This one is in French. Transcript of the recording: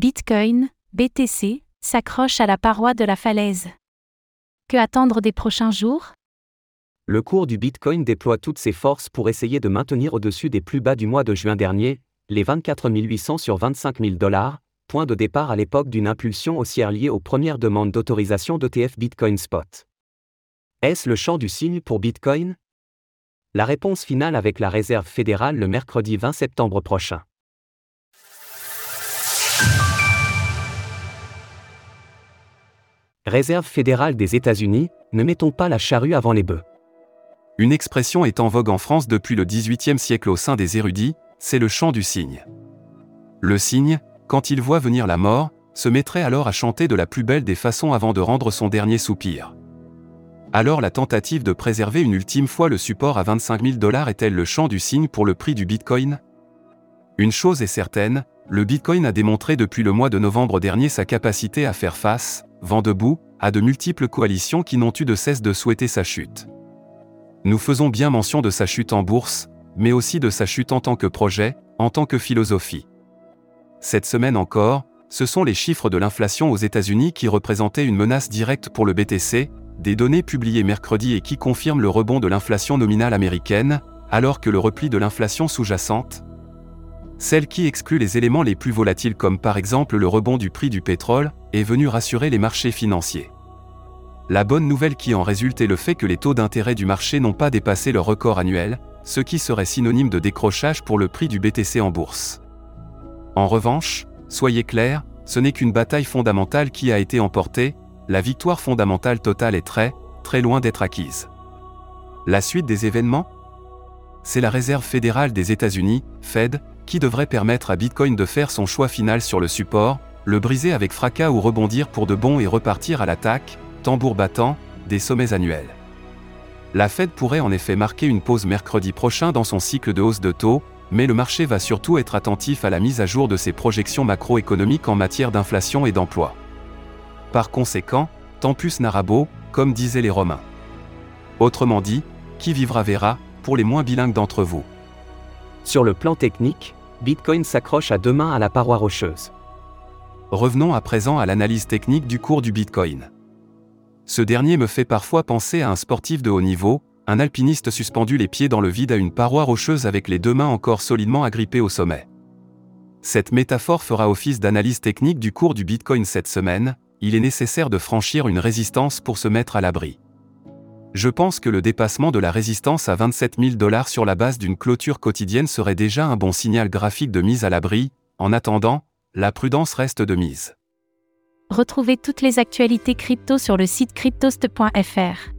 Bitcoin, BTC, s'accroche à la paroi de la falaise. Que attendre des prochains jours? Le cours du Bitcoin déploie toutes ses forces pour essayer de maintenir au-dessus des plus bas du mois de juin dernier, les 24 800 sur 25 000 dollars, point de départ à l'époque d'une impulsion haussière liée aux premières demandes d'autorisation d'ETF Bitcoin Spot. Est-ce le champ du signe pour Bitcoin? La réponse finale avec la Réserve fédérale le mercredi 20 septembre prochain. Réserve fédérale des États-Unis, ne mettons pas la charrue avant les bœufs. Une expression est en vogue en France depuis le XVIIIe siècle au sein des érudits, c'est le chant du cygne. Le cygne, quand il voit venir la mort, se mettrait alors à chanter de la plus belle des façons avant de rendre son dernier soupir. Alors la tentative de préserver une ultime fois le support à 25 000 dollars est-elle le chant du cygne pour le prix du Bitcoin? Une chose est certaine, le Bitcoin a démontré depuis le mois de novembre dernier sa capacité à faire face, vent debout, à de multiples coalitions qui n'ont eu de cesse de souhaiter sa chute. Nous faisons bien mention de sa chute en bourse, mais aussi de sa chute en tant que projet, en tant que philosophie. Cette semaine encore, ce sont les chiffres de l'inflation aux États-Unis qui représentaient une menace directe pour le BTC, des données publiées mercredi et qui confirment le rebond de l'inflation nominale américaine, alors que le repli de l'inflation sous-jacente, celle qui exclut les éléments les plus volatiles comme par exemple le rebond du prix du pétrole, est venue rassurer les marchés financiers. La bonne nouvelle qui en résulte est le fait que les taux d'intérêt du marché n'ont pas dépassé leur record annuel, ce qui serait synonyme de décrochage pour le prix du BTC en bourse. En revanche, soyez clairs, ce n'est qu'une bataille fondamentale qui a été emportée, la victoire fondamentale totale est très, très loin d'être acquise. La suite des événements? C'est la Réserve fédérale des États-Unis, Fed, qui devrait permettre à Bitcoin de faire son choix final sur le support, le briser avec fracas ou rebondir pour de bon et repartir à l'attaque, tambour battant, des sommets annuels. La Fed pourrait en effet marquer une pause mercredi prochain dans son cycle de hausse de taux, mais le marché va surtout être attentif à la mise à jour de ses projections macroéconomiques en matière d'inflation et d'emploi. Par conséquent, tempus narabo, comme disaient les Romains. Autrement dit, qui vivra verra, pour les moins bilingues d'entre vous. Sur le plan technique, Bitcoin s'accroche à deux mains à la paroi rocheuse. Revenons à présent à l'analyse technique du cours du Bitcoin. Ce dernier me fait parfois penser à un sportif de haut niveau, un alpiniste suspendu les pieds dans le vide à une paroi rocheuse avec les deux mains encore solidement agrippées au sommet. Cette métaphore fera office d'analyse technique du cours du Bitcoin cette semaine, il est nécessaire de franchir une résistance pour se mettre à l'abri. Je pense que le dépassement de la résistance à 27 000 dollars sur la base d'une clôture quotidienne serait déjà un bon signal graphique de mise à l'abri, en attendant, la prudence reste de mise. Retrouvez toutes les actualités crypto sur le site cryptost.fr.